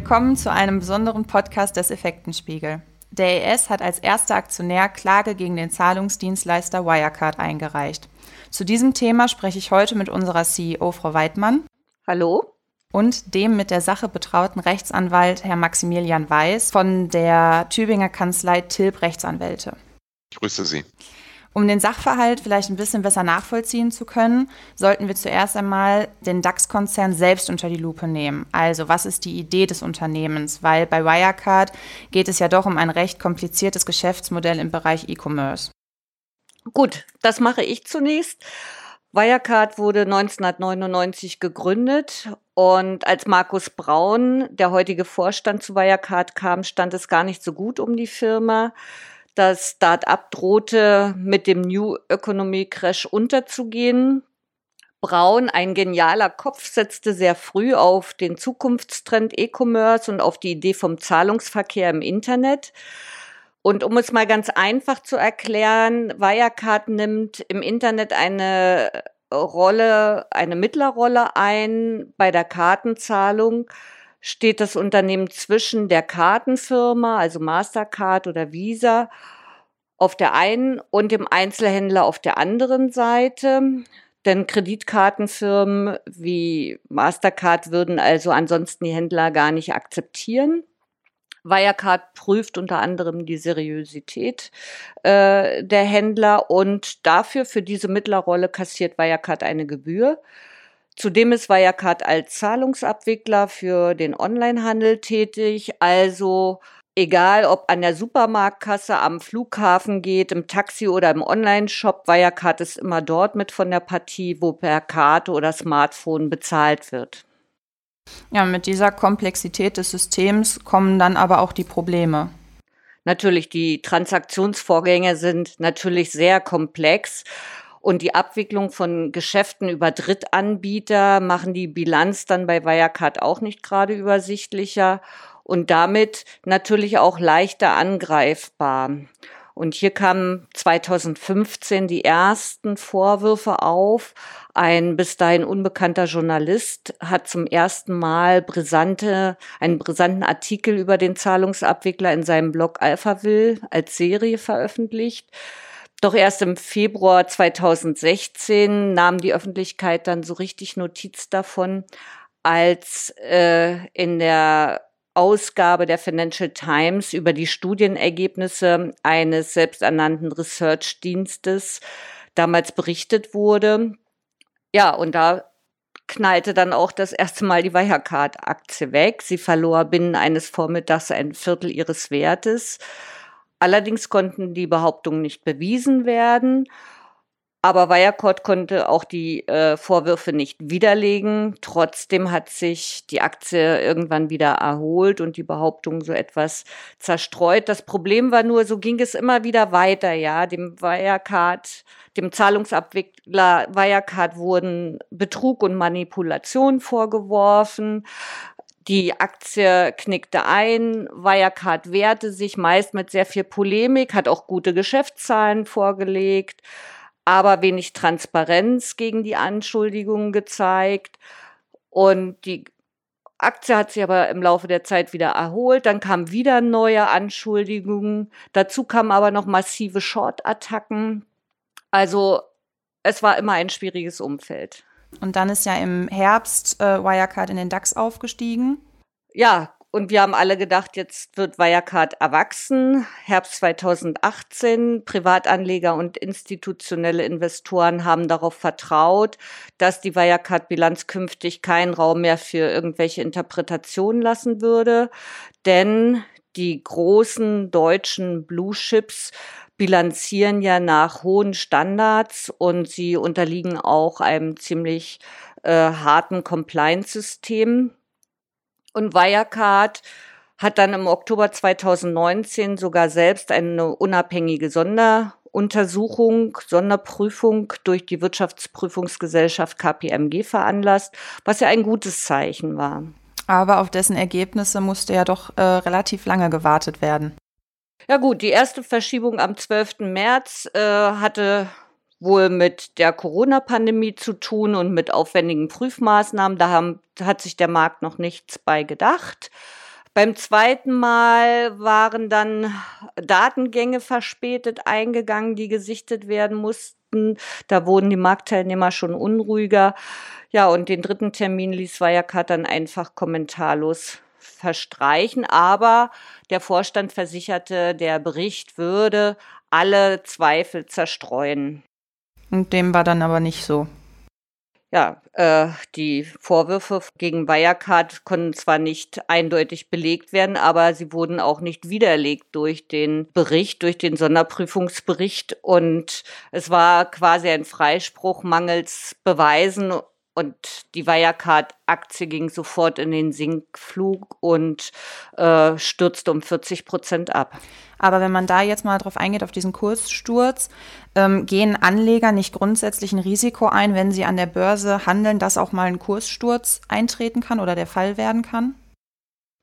Willkommen zu einem besonderen Podcast des Effektenspiegel. Der ES hat als erster Aktionär Klage gegen den Zahlungsdienstleister Wirecard eingereicht. Zu diesem Thema spreche ich heute mit unserer CEO Frau Weidmann. Hallo. Und dem mit der Sache betrauten Rechtsanwalt Herr Maximilian Weiß von der Tübinger Kanzlei Tilb Rechtsanwälte. Ich grüße Sie. Um den Sachverhalt vielleicht ein bisschen besser nachvollziehen zu können, sollten wir zuerst einmal den DAX-Konzern selbst unter die Lupe nehmen. Also was ist die Idee des Unternehmens? Weil bei Wirecard geht es ja doch um ein recht kompliziertes Geschäftsmodell im Bereich E-Commerce. Gut, das mache ich zunächst. Wirecard wurde 1999 gegründet und als Markus Braun, der heutige Vorstand zu Wirecard kam, stand es gar nicht so gut um die Firma. Das Start-up drohte mit dem New Economy Crash unterzugehen. Braun, ein genialer Kopf, setzte sehr früh auf den Zukunftstrend E-Commerce und auf die Idee vom Zahlungsverkehr im Internet. Und um es mal ganz einfach zu erklären, Wirecard nimmt im Internet eine Rolle, eine Mittlerrolle ein bei der Kartenzahlung steht das Unternehmen zwischen der Kartenfirma, also Mastercard oder Visa, auf der einen und dem Einzelhändler auf der anderen Seite. Denn Kreditkartenfirmen wie Mastercard würden also ansonsten die Händler gar nicht akzeptieren. Wirecard prüft unter anderem die Seriosität äh, der Händler und dafür, für diese Mittlerrolle, kassiert Wirecard eine Gebühr. Zudem ist Wirecard als Zahlungsabwickler für den Onlinehandel tätig, also egal ob an der Supermarktkasse, am Flughafen geht, im Taxi oder im Onlineshop, Wirecard ist immer dort mit von der Partie, wo per Karte oder Smartphone bezahlt wird. Ja, mit dieser Komplexität des Systems kommen dann aber auch die Probleme. Natürlich, die Transaktionsvorgänge sind natürlich sehr komplex und die Abwicklung von Geschäften über Drittanbieter machen die Bilanz dann bei Wirecard auch nicht gerade übersichtlicher und damit natürlich auch leichter angreifbar. Und hier kamen 2015 die ersten Vorwürfe auf. Ein bis dahin unbekannter Journalist hat zum ersten Mal brisante, einen brisanten Artikel über den Zahlungsabwickler in seinem Blog Alphaville als Serie veröffentlicht. Doch erst im Februar 2016 nahm die Öffentlichkeit dann so richtig Notiz davon, als äh, in der Ausgabe der Financial Times über die Studienergebnisse eines selbsternannten Research-Dienstes damals berichtet wurde. Ja, und da knallte dann auch das erste Mal die Wirecard-Aktie weg. Sie verlor binnen eines Vormittags ein Viertel ihres Wertes. Allerdings konnten die Behauptungen nicht bewiesen werden. Aber Wirecard konnte auch die äh, Vorwürfe nicht widerlegen. Trotzdem hat sich die Aktie irgendwann wieder erholt und die Behauptungen so etwas zerstreut. Das Problem war nur, so ging es immer wieder weiter, ja. Dem Wirecard, dem Zahlungsabwickler Wirecard wurden Betrug und Manipulation vorgeworfen. Die Aktie knickte ein, Wirecard wehrte sich meist mit sehr viel Polemik, hat auch gute Geschäftszahlen vorgelegt, aber wenig Transparenz gegen die Anschuldigungen gezeigt. Und die Aktie hat sich aber im Laufe der Zeit wieder erholt. Dann kamen wieder neue Anschuldigungen. Dazu kamen aber noch massive Short-Attacken. Also es war immer ein schwieriges Umfeld. Und dann ist ja im Herbst äh, Wirecard in den DAX aufgestiegen. Ja, und wir haben alle gedacht, jetzt wird Wirecard erwachsen. Herbst 2018. Privatanleger und institutionelle Investoren haben darauf vertraut, dass die Wirecard-Bilanz künftig keinen Raum mehr für irgendwelche Interpretationen lassen würde. Denn die großen deutschen Blue Chips bilanzieren ja nach hohen Standards und sie unterliegen auch einem ziemlich äh, harten Compliance-System. Und Wirecard hat dann im Oktober 2019 sogar selbst eine unabhängige Sonderuntersuchung, Sonderprüfung durch die Wirtschaftsprüfungsgesellschaft KPMG veranlasst, was ja ein gutes Zeichen war. Aber auf dessen Ergebnisse musste ja doch äh, relativ lange gewartet werden. Ja gut, die erste Verschiebung am 12. März äh, hatte wohl mit der Corona-Pandemie zu tun und mit aufwendigen Prüfmaßnahmen. Da haben, hat sich der Markt noch nichts bei gedacht. Beim zweiten Mal waren dann Datengänge verspätet eingegangen, die gesichtet werden mussten. Da wurden die Marktteilnehmer schon unruhiger. Ja, und den dritten Termin ließ Wirecard dann einfach kommentarlos verstreichen. Aber der Vorstand versicherte, der Bericht würde alle Zweifel zerstreuen. Und dem war dann aber nicht so. Ja, äh, die Vorwürfe gegen Wirecard konnten zwar nicht eindeutig belegt werden, aber sie wurden auch nicht widerlegt durch den Bericht, durch den Sonderprüfungsbericht. Und es war quasi ein Freispruch mangels Beweisen und die Wirecard-Aktie ging sofort in den Sinkflug und äh, stürzte um 40 Prozent ab. Aber wenn man da jetzt mal drauf eingeht, auf diesen Kurssturz, ähm, gehen Anleger nicht grundsätzlich ein Risiko ein, wenn sie an der Börse handeln, dass auch mal ein Kurssturz eintreten kann oder der Fall werden kann?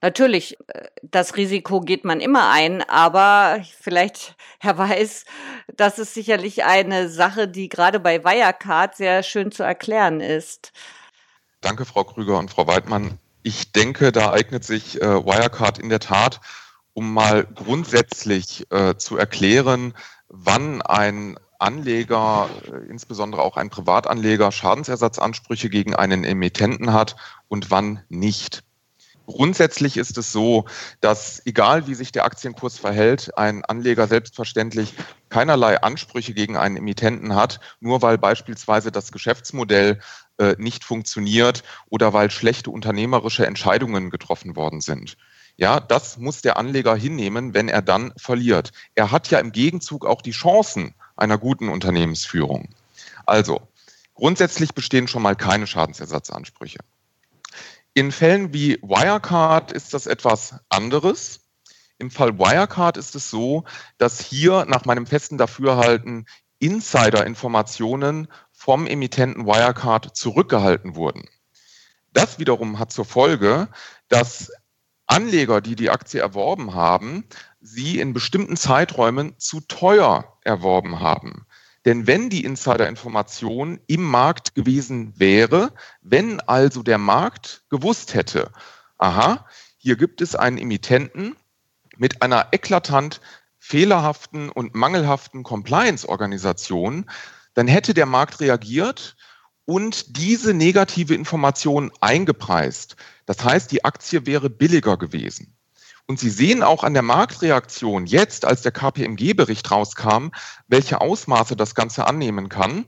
Natürlich, äh, das Risiko geht man immer ein, aber vielleicht, Herr Weiß, das ist sicherlich eine Sache, die gerade bei Wirecard sehr schön zu erklären ist. Danke, Frau Krüger und Frau Weidmann. Ich denke, da eignet sich äh, Wirecard in der Tat, um mal grundsätzlich äh, zu erklären, wann ein Anleger, insbesondere auch ein Privatanleger, Schadensersatzansprüche gegen einen Emittenten hat und wann nicht. Grundsätzlich ist es so, dass egal wie sich der Aktienkurs verhält, ein Anleger selbstverständlich keinerlei Ansprüche gegen einen Emittenten hat, nur weil beispielsweise das Geschäftsmodell äh, nicht funktioniert oder weil schlechte unternehmerische Entscheidungen getroffen worden sind. Ja, das muss der Anleger hinnehmen, wenn er dann verliert. Er hat ja im Gegenzug auch die Chancen einer guten Unternehmensführung. Also, grundsätzlich bestehen schon mal keine Schadensersatzansprüche. In Fällen wie Wirecard ist das etwas anderes. Im Fall Wirecard ist es so, dass hier nach meinem festen Dafürhalten Insider-Informationen vom Emittenten Wirecard zurückgehalten wurden. Das wiederum hat zur Folge, dass Anleger, die die Aktie erworben haben, sie in bestimmten Zeiträumen zu teuer erworben haben. Denn wenn die Insider-Information im Markt gewesen wäre, wenn also der Markt gewusst hätte, aha, hier gibt es einen Emittenten mit einer eklatant fehlerhaften und mangelhaften Compliance-Organisation, dann hätte der Markt reagiert und diese negative Information eingepreist. Das heißt, die Aktie wäre billiger gewesen. Und Sie sehen auch an der Marktreaktion jetzt, als der KPMG-Bericht rauskam, welche Ausmaße das Ganze annehmen kann.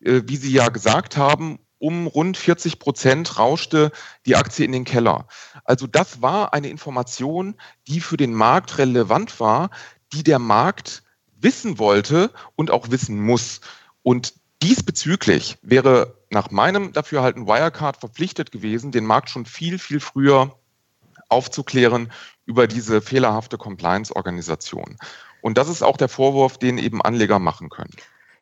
Äh, wie Sie ja gesagt haben, um rund 40 Prozent rauschte die Aktie in den Keller. Also das war eine Information, die für den Markt relevant war, die der Markt wissen wollte und auch wissen muss. Und diesbezüglich wäre nach meinem Dafürhalten Wirecard verpflichtet gewesen, den Markt schon viel, viel früher aufzuklären über diese fehlerhafte Compliance-Organisation. Und das ist auch der Vorwurf, den eben Anleger machen können.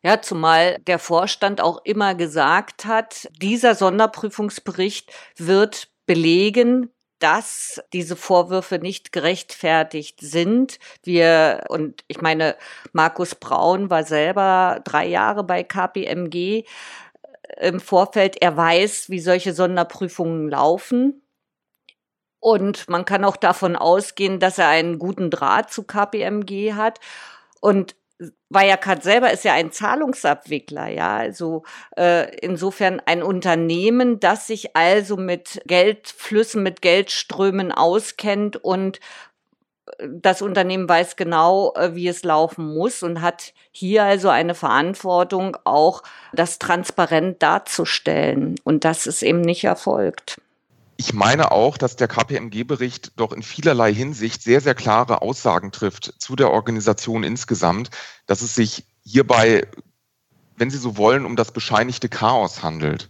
Ja, zumal der Vorstand auch immer gesagt hat, dieser Sonderprüfungsbericht wird belegen, dass diese Vorwürfe nicht gerechtfertigt sind. Wir, und ich meine, Markus Braun war selber drei Jahre bei KPMG im Vorfeld. Er weiß, wie solche Sonderprüfungen laufen. Und man kann auch davon ausgehen, dass er einen guten Draht zu KPMG hat. Und Wirecard selber ist ja ein Zahlungsabwickler, ja, also äh, insofern ein Unternehmen, das sich also mit Geldflüssen, mit Geldströmen auskennt und äh, das Unternehmen weiß genau, äh, wie es laufen muss und hat hier also eine Verantwortung, auch das transparent darzustellen. Und das ist eben nicht erfolgt. Ich meine auch, dass der KPMG-Bericht doch in vielerlei Hinsicht sehr, sehr klare Aussagen trifft zu der Organisation insgesamt, dass es sich hierbei, wenn Sie so wollen, um das bescheinigte Chaos handelt.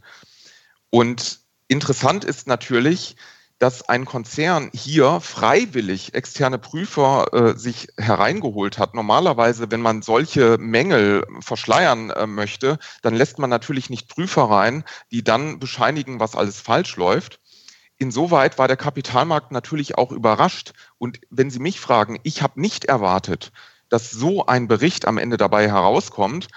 Und interessant ist natürlich, dass ein Konzern hier freiwillig externe Prüfer äh, sich hereingeholt hat. Normalerweise, wenn man solche Mängel verschleiern äh, möchte, dann lässt man natürlich nicht Prüfer rein, die dann bescheinigen, was alles falsch läuft. Insoweit war der Kapitalmarkt natürlich auch überrascht. Und wenn Sie mich fragen, ich habe nicht erwartet, dass so ein Bericht am Ende dabei herauskommt.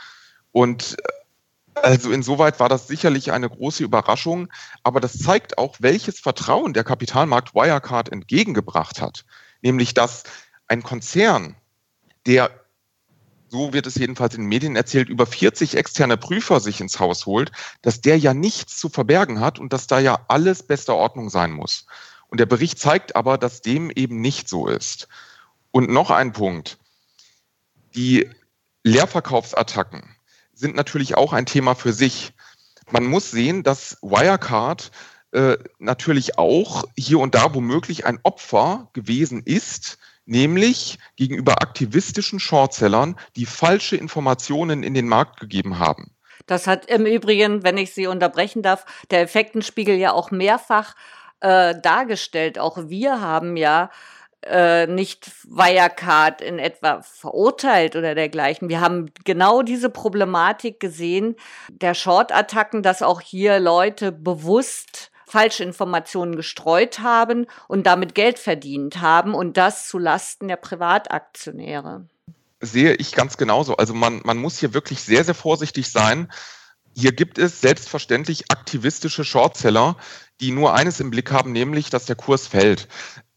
Und äh, Also insoweit war das sicherlich eine große Überraschung, aber das zeigt auch, welches Vertrauen der Kapitalmarkt Wirecard entgegengebracht hat. Nämlich, dass ein Konzern, der, so wird es jedenfalls in den Medien erzählt, über 40 externe Prüfer sich ins Haus holt, dass der ja nichts zu verbergen hat und dass da ja alles bester Ordnung sein muss. Und der Bericht zeigt aber, dass dem eben nicht so ist. Und noch ein Punkt. Die Leerverkaufsattacken sind natürlich auch ein Thema für sich. Man muss sehen, dass Wirecard äh, natürlich auch hier und da womöglich ein Opfer gewesen ist, nämlich gegenüber aktivistischen Shortsellern, die falsche Informationen in den Markt gegeben haben. Das hat im Übrigen, wenn ich Sie unterbrechen darf, der Effektenspiegel ja auch mehrfach äh, dargestellt. Auch wir haben ja äh, nicht Wirecard in etwa verurteilt oder dergleichen. Wir haben genau diese Problematik gesehen, der Short-Attacken, dass auch hier Leute bewusst falsche Informationen gestreut haben und damit Geld verdient haben und das zu Lasten der Privataktionäre. Sehe ich ganz genauso. Also man, man muss hier wirklich sehr, sehr vorsichtig sein. Hier gibt es selbstverständlich aktivistische Shortseller, die nur eines im Blick haben, nämlich, dass der Kurs fällt.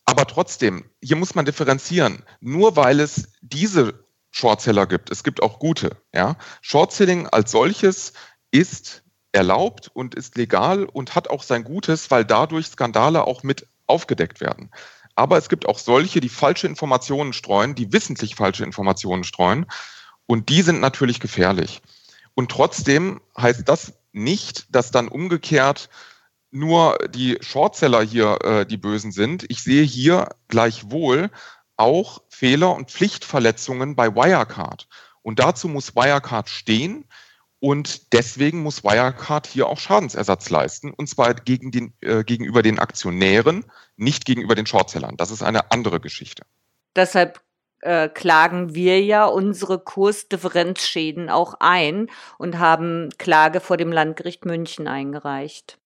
Aber trotzdem, hier muss man differenzieren. Nur weil es diese Shortseller gibt, es gibt auch gute. Ja? Shortselling als solches ist erlaubt und ist legal und hat auch sein Gutes, weil dadurch Skandale auch mit aufgedeckt werden. Aber es gibt auch solche, die falsche Informationen streuen, die wissentlich falsche Informationen streuen. Und die sind natürlich gefährlich. Und trotzdem heißt das nicht, dass dann umgekehrt nur die Shortseller hier äh, die Bösen sind. Ich sehe hier gleichwohl auch Fehler und Pflichtverletzungen bei Wirecard. Und dazu muss Wirecard stehen. Und deswegen muss Wirecard hier auch Schadensersatz leisten. Und zwar gegen den, äh, gegenüber den Aktionären, nicht gegenüber den Shortsellern. Das ist eine andere Geschichte. Deshalb äh, klagen wir ja unsere Kursdifferenzschäden auch ein und haben Klage vor dem Landgericht München eingereicht.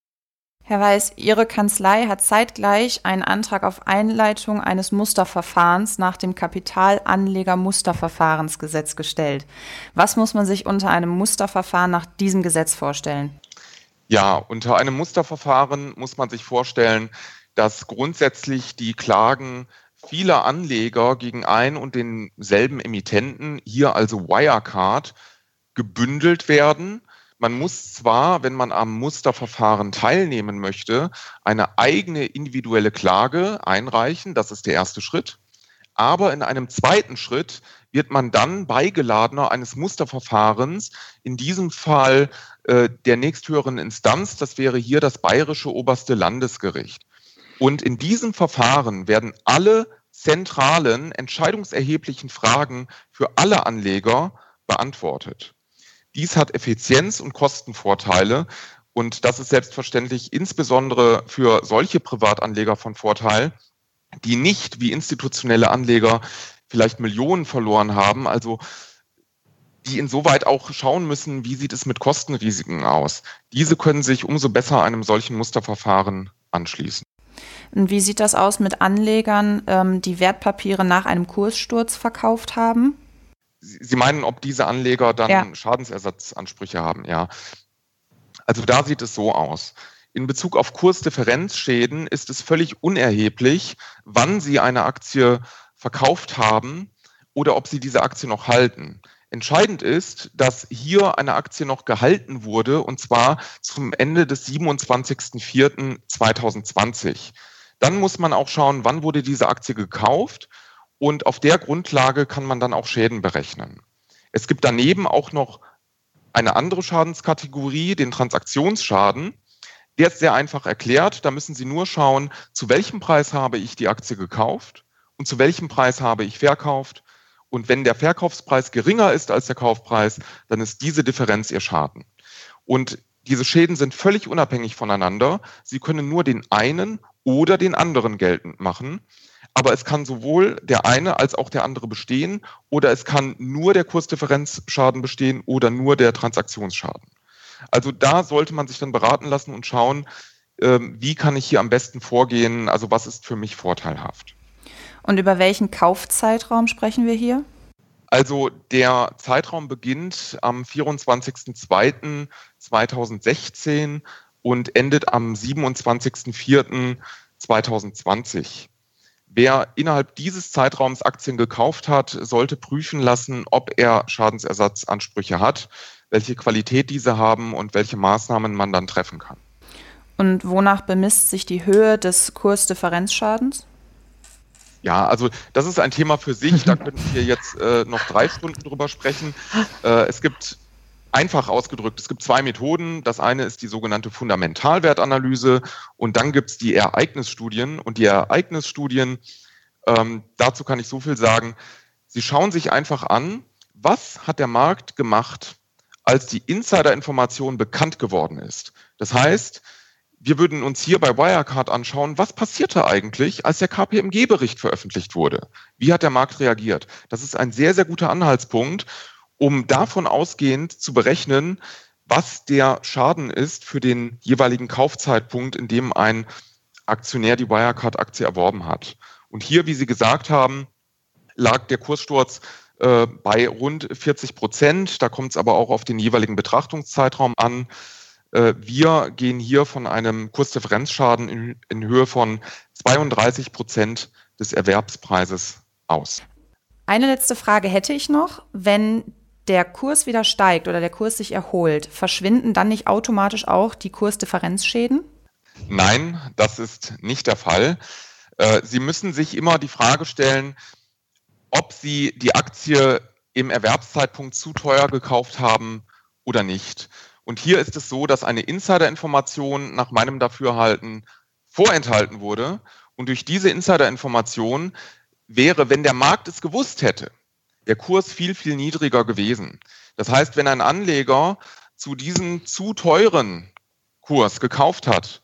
Herr Weiß, Ihre Kanzlei hat zeitgleich einen Antrag auf Einleitung eines Musterverfahrens nach dem Kapitalanleger-Musterverfahrensgesetz gestellt. Was muss man sich unter einem Musterverfahren nach diesem Gesetz vorstellen? Ja, unter einem Musterverfahren muss man sich vorstellen, dass grundsätzlich die Klagen vieler Anleger gegen ein und denselben Emittenten, hier also Wirecard, gebündelt werden man muss zwar, wenn man am Musterverfahren teilnehmen möchte, eine eigene individuelle Klage einreichen, das ist der erste Schritt, aber in einem zweiten Schritt wird man dann Beigeladener eines Musterverfahrens, in diesem Fall äh, der nächsthöheren Instanz, das wäre hier das Bayerische Oberste Landesgericht. Und in diesem Verfahren werden alle zentralen, entscheidungserheblichen Fragen für alle Anleger beantwortet. Dies hat Effizienz- und Kostenvorteile. Und das ist selbstverständlich insbesondere für solche Privatanleger von Vorteil, die nicht wie institutionelle Anleger vielleicht Millionen verloren haben, also die insoweit auch schauen müssen, wie sieht es mit Kostenrisiken aus. Diese können sich umso besser einem solchen Musterverfahren anschließen. Und wie sieht das aus mit Anlegern, ähm, die Wertpapiere nach einem Kurssturz verkauft haben? Sie meinen, ob diese Anleger dann ja. Schadensersatzansprüche haben, ja. Also da sieht es so aus. In Bezug auf Kursdifferenzschäden ist es völlig unerheblich, wann Sie eine Aktie verkauft haben oder ob Sie diese Aktie noch halten. Entscheidend ist, dass hier eine Aktie noch gehalten wurde und zwar zum Ende des 27.04.2020. Dann muss man auch schauen, wann wurde diese Aktie gekauft und auf der Grundlage kann man dann auch Schäden berechnen. Es gibt daneben auch noch eine andere Schadenskategorie, den Transaktionsschaden. Der ist sehr einfach erklärt. Da müssen Sie nur schauen, zu welchem Preis habe ich die Aktie gekauft und zu welchem Preis habe ich verkauft. Und wenn der Verkaufspreis geringer ist als der Kaufpreis, dann ist diese Differenz Ihr Schaden. Und diese Schäden sind völlig unabhängig voneinander. Sie können nur den einen oder den anderen geltend machen. Aber es kann sowohl der eine als auch der andere bestehen oder es kann nur der Kursdifferenzschaden bestehen oder nur der Transaktionsschaden. Also da sollte man sich dann beraten lassen und schauen, ähm, wie kann ich hier am besten vorgehen, also was ist für mich vorteilhaft. Und über welchen Kaufzeitraum sprechen wir hier? Also der Zeitraum beginnt am 24.02.2016 und endet am 27.04.2020. Wer innerhalb dieses Zeitraums Aktien gekauft hat, sollte prüfen lassen, ob er Schadensersatzansprüche hat, welche Qualität diese haben und welche Maßnahmen man dann treffen kann. Und wonach bemisst sich die Höhe des Kursdifferenzschadens? Ja, also das ist ein Thema für sich. Da könnten wir jetzt äh, noch drei Stunden drüber sprechen. Äh, es gibt einfach ausgedrückt, es gibt zwei Methoden. Das eine ist die sogenannte Fundamentalwertanalyse und dann gibt es die Ereignisstudien. Und die Ereignisstudien, ähm, dazu kann ich so viel sagen, sie schauen sich einfach an, was hat der Markt gemacht, als die Insider-Information bekannt geworden ist. Das heißt, wir würden uns hier bei Wirecard anschauen, was passierte eigentlich, als der KPMG-Bericht veröffentlicht wurde? Wie hat der Markt reagiert? Das ist ein sehr, sehr guter Anhaltspunkt, um davon ausgehend zu berechnen, was der Schaden ist für den jeweiligen Kaufzeitpunkt, in dem ein Aktionär die Wirecard-Aktie erworben hat. Und hier, wie Sie gesagt haben, lag der Kurssturz äh, bei rund 40 Prozent. Da kommt es aber auch auf den jeweiligen Betrachtungszeitraum an. Äh, wir gehen hier von einem Kursdifferenzschaden in, in Höhe von 32 Prozent des Erwerbspreises aus. Eine letzte Frage hätte ich noch. Wenn der Kurs wieder steigt oder der Kurs sich erholt, verschwinden dann nicht automatisch auch die Kursdifferenzschäden? Nein, das ist nicht der Fall. Äh, Sie müssen sich immer die Frage stellen, ob Sie die Aktie im Erwerbszeitpunkt zu teuer gekauft haben oder nicht. Und hier ist es so, dass eine Insider-Information nach meinem Dafürhalten vorenthalten wurde. Und durch diese Insider-Information wäre, wenn der Markt es gewusst hätte, der Kurs viel, viel niedriger gewesen. Das heißt, wenn ein Anleger zu diesem zu teuren Kurs gekauft hat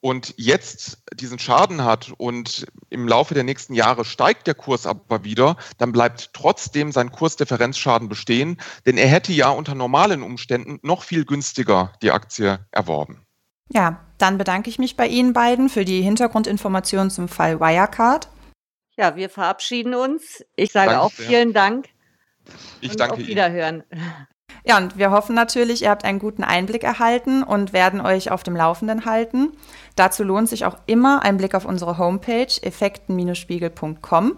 und jetzt diesen Schaden hat und im Laufe der nächsten Jahre steigt der Kurs aber wieder, dann bleibt trotzdem sein Kursdifferenzschaden bestehen, denn er hätte ja unter normalen Umständen noch viel günstiger die Aktie erworben. Ja, dann bedanke ich mich bei Ihnen beiden für die Hintergrundinformationen zum Fall Wirecard. Ja, wir verabschieden uns. Ich sage Danke auch vielen Dank. Ich und danke auf Wiederhören. Ihnen. Ja, und wir hoffen natürlich, ihr habt einen guten Einblick erhalten und werden euch auf dem Laufenden halten. Dazu lohnt sich auch immer ein Blick auf unsere Homepage effekten-spiegel.com.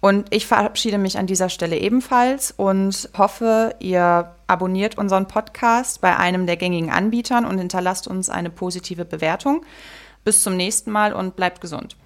Und ich verabschiede mich an dieser Stelle ebenfalls und hoffe, ihr abonniert unseren Podcast bei einem der gängigen Anbietern und hinterlasst uns eine positive Bewertung. Bis zum nächsten Mal und bleibt gesund.